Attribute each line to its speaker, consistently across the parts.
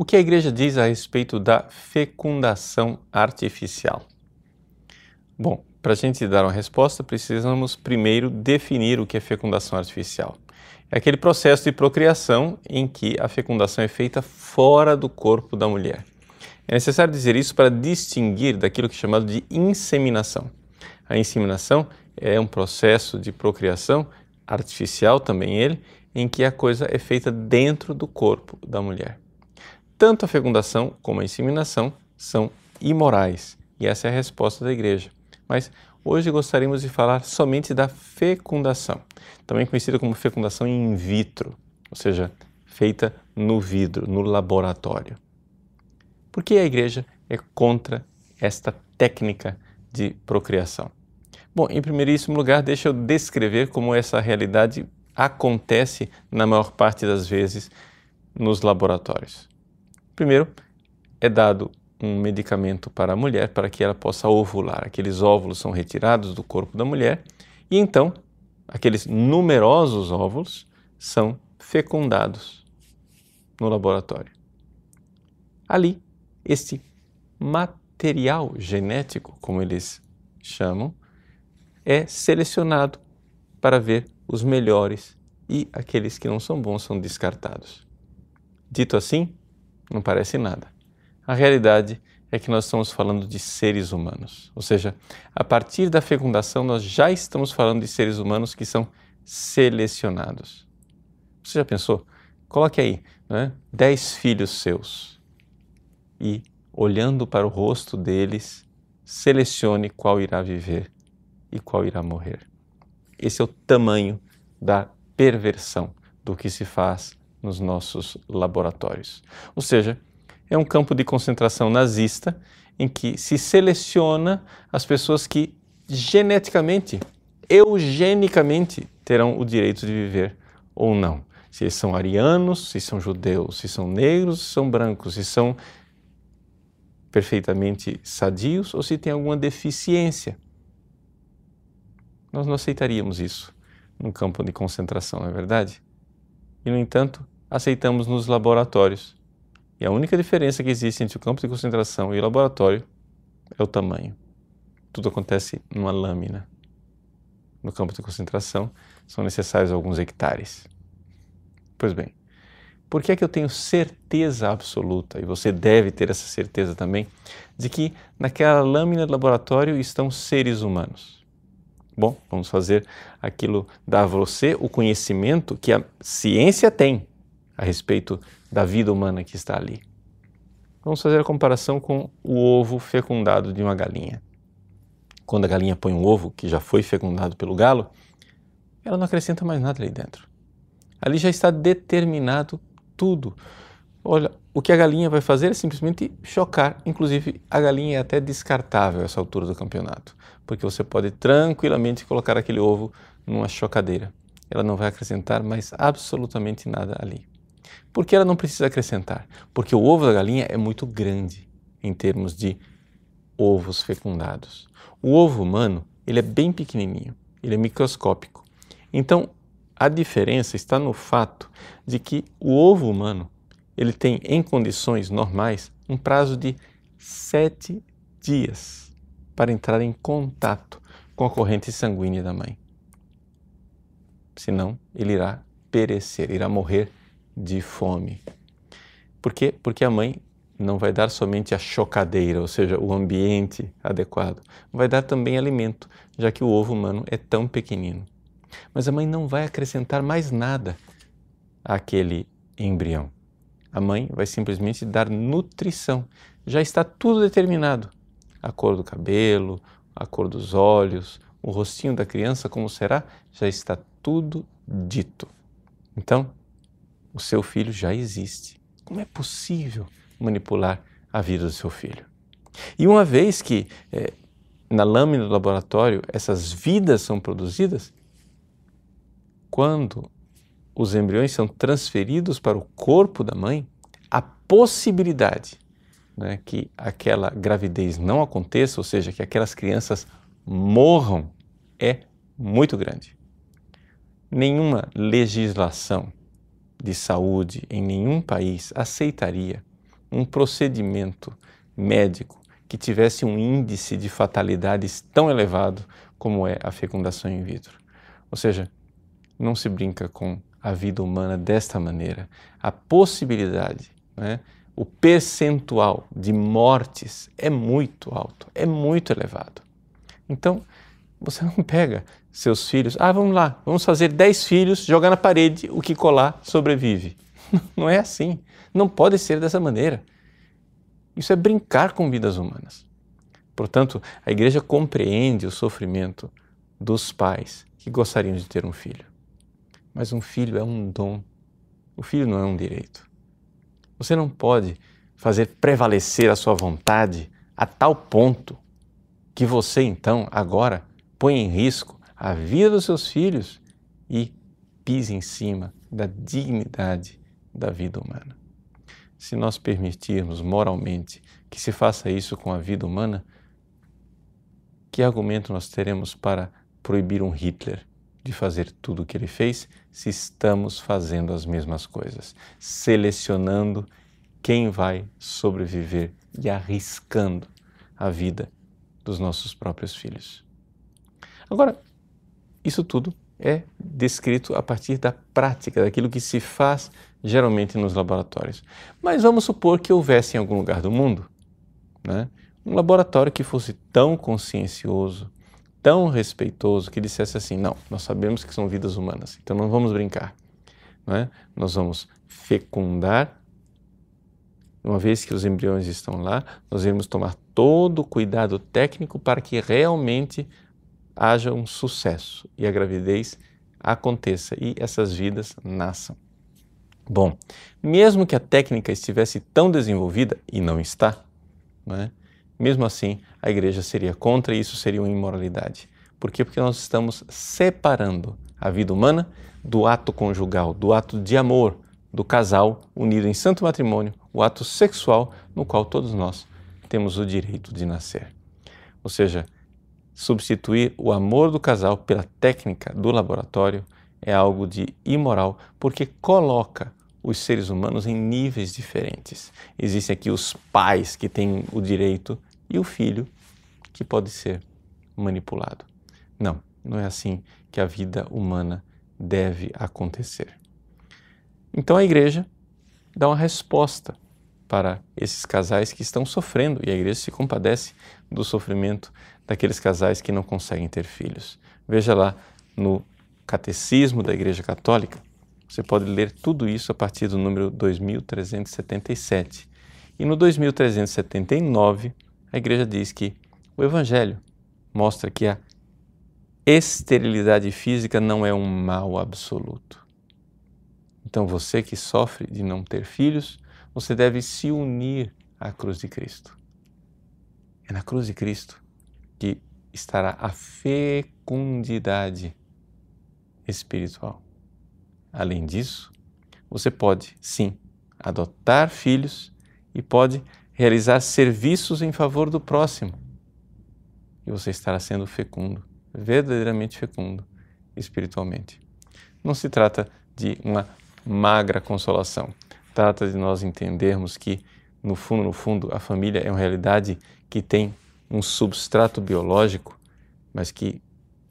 Speaker 1: O que a igreja diz a respeito da fecundação artificial? Bom, para a gente dar uma resposta, precisamos primeiro definir o que é fecundação artificial. É aquele processo de procriação em que a fecundação é feita fora do corpo da mulher. É necessário dizer isso para distinguir daquilo que é chamado de inseminação. A inseminação é um processo de procriação artificial, também ele, em que a coisa é feita dentro do corpo da mulher. Tanto a fecundação como a inseminação são imorais, e essa é a resposta da igreja. Mas hoje gostaríamos de falar somente da fecundação, também conhecida como fecundação in vitro, ou seja, feita no vidro, no laboratório. Por que a igreja é contra esta técnica de procriação? Bom, em primeiríssimo lugar, deixa eu descrever como essa realidade acontece na maior parte das vezes nos laboratórios. Primeiro, é dado um medicamento para a mulher para que ela possa ovular. Aqueles óvulos são retirados do corpo da mulher e então aqueles numerosos óvulos são fecundados no laboratório. Ali este material genético, como eles chamam, é selecionado para ver os melhores e aqueles que não são bons são descartados. Dito assim, não parece nada. A realidade é que nós estamos falando de seres humanos, ou seja, a partir da fecundação nós já estamos falando de seres humanos que são selecionados. Você já pensou? Coloque aí, né? dez filhos seus e, olhando para o rosto deles, selecione qual irá viver e qual irá morrer. Esse é o tamanho da perversão do que se faz nos nossos laboratórios. Ou seja, é um campo de concentração nazista em que se seleciona as pessoas que geneticamente, eugenicamente terão o direito de viver ou não. Se são arianos, se são judeus, se são negros, se são brancos, se são perfeitamente sadios ou se tem alguma deficiência. Nós não aceitaríamos isso num campo de concentração, não é verdade? E, no entanto, aceitamos nos laboratórios. E a única diferença que existe entre o campo de concentração e o laboratório é o tamanho. Tudo acontece numa lâmina. No campo de concentração são necessários alguns hectares. Pois bem, por que é que eu tenho certeza absoluta, e você deve ter essa certeza também, de que naquela lâmina de laboratório estão seres humanos? Bom, vamos fazer aquilo, dar a você o conhecimento que a ciência tem a respeito da vida humana que está ali. Vamos fazer a comparação com o ovo fecundado de uma galinha. Quando a galinha põe um ovo que já foi fecundado pelo galo, ela não acrescenta mais nada ali dentro. Ali já está determinado tudo. Olha, o que a galinha vai fazer é simplesmente chocar. Inclusive, a galinha é até descartável essa altura do campeonato, porque você pode tranquilamente colocar aquele ovo numa chocadeira. Ela não vai acrescentar mais absolutamente nada ali. Por que ela não precisa acrescentar? Porque o ovo da galinha é muito grande em termos de ovos fecundados. O ovo humano, ele é bem pequenininho, ele é microscópico. Então, a diferença está no fato de que o ovo humano ele tem em condições normais um prazo de sete dias para entrar em contato com a corrente sanguínea da mãe. Senão, ele irá perecer, irá morrer de fome. Por quê? Porque a mãe não vai dar somente a chocadeira, ou seja, o ambiente adequado, vai dar também alimento, já que o ovo humano é tão pequenino. Mas a mãe não vai acrescentar mais nada àquele embrião. A mãe vai simplesmente dar nutrição. Já está tudo determinado. A cor do cabelo, a cor dos olhos, o rostinho da criança, como será, já está tudo dito. Então, o seu filho já existe. Como é possível manipular a vida do seu filho? E uma vez que é, na lâmina do laboratório essas vidas são produzidas, quando os embriões são transferidos para o corpo da mãe, a possibilidade né, que aquela gravidez não aconteça, ou seja, que aquelas crianças morram, é muito grande. Nenhuma legislação de saúde em nenhum país aceitaria um procedimento médico que tivesse um índice de fatalidades tão elevado como é a fecundação in vitro. Ou seja, não se brinca com a vida humana desta maneira. A possibilidade, né, o percentual de mortes é muito alto, é muito elevado. Então, você não pega seus filhos, ah, vamos lá, vamos fazer 10 filhos, jogar na parede, o que colar sobrevive. Não é assim. Não pode ser dessa maneira. Isso é brincar com vidas humanas. Portanto, a igreja compreende o sofrimento dos pais que gostariam de ter um filho. Mas um filho é um dom. O filho não é um direito. Você não pode fazer prevalecer a sua vontade a tal ponto que você então agora põe em risco a vida dos seus filhos e pise em cima da dignidade da vida humana. Se nós permitirmos moralmente que se faça isso com a vida humana, que argumento nós teremos para proibir um Hitler de fazer tudo o que ele fez se estamos fazendo as mesmas coisas, selecionando quem vai sobreviver e arriscando a vida dos nossos próprios filhos. Agora, isso tudo é descrito a partir da prática, daquilo que se faz geralmente nos laboratórios. Mas vamos supor que houvesse em algum lugar do mundo né, um laboratório que fosse tão consciencioso, tão respeitoso, que dissesse assim: não, nós sabemos que são vidas humanas, então não vamos brincar. Não é? Nós vamos fecundar. Uma vez que os embriões estão lá, nós iremos tomar todo o cuidado técnico para que realmente haja um sucesso e a gravidez aconteça e essas vidas nasçam. Bom, mesmo que a técnica estivesse tão desenvolvida, e não está, não é? Mesmo assim a igreja seria contra e isso seria uma imoralidade. Por quê? Porque nós estamos separando a vida humana do ato conjugal, do ato de amor do casal unido em santo matrimônio, o ato sexual no qual todos nós temos o direito de nascer. Ou seja, substituir o amor do casal pela técnica do laboratório é algo de imoral, porque coloca os seres humanos em níveis diferentes. Existem aqui os pais que têm o direito e o filho que pode ser manipulado. Não, não é assim que a vida humana deve acontecer. Então a igreja dá uma resposta para esses casais que estão sofrendo e a igreja se compadece do sofrimento daqueles casais que não conseguem ter filhos. Veja lá no Catecismo da Igreja Católica, você pode ler tudo isso a partir do número 2377. E no 2379, a igreja diz que o Evangelho mostra que a esterilidade física não é um mal absoluto. Então, você que sofre de não ter filhos, você deve se unir à cruz de Cristo. É na cruz de Cristo que estará a fecundidade espiritual. Além disso, você pode, sim, adotar filhos e pode realizar serviços em favor do próximo. E você estará sendo fecundo, verdadeiramente fecundo espiritualmente. Não se trata de uma magra consolação. Trata de nós entendermos que, no fundo, no fundo, a família é uma realidade que tem um substrato biológico, mas que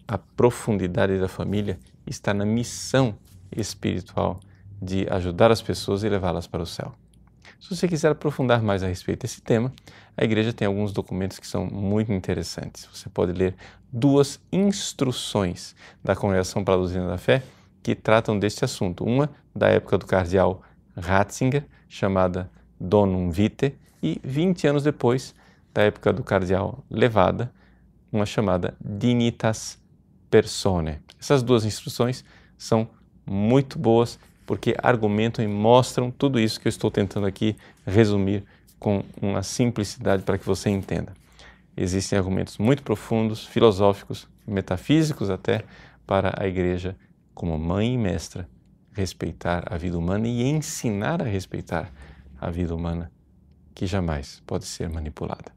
Speaker 1: a profundidade da família está na missão espiritual de ajudar as pessoas e levá-las para o céu. Se você quiser aprofundar mais a respeito desse tema, a igreja tem alguns documentos que são muito interessantes. Você pode ler duas instruções da Congregação para a Doutrina da Fé que tratam deste assunto. Uma da época do cardeal Ratzinger, chamada Donum Vitae, e 20 anos depois, da época do cardeal Levada, uma chamada Dignitas Personae. Essas duas instruções são muito boas porque argumentam e mostram tudo isso que eu estou tentando aqui resumir com uma simplicidade para que você entenda. Existem argumentos muito profundos, filosóficos, metafísicos até, para a igreja, como mãe e mestra, respeitar a vida humana e ensinar a respeitar a vida humana, que jamais pode ser manipulada.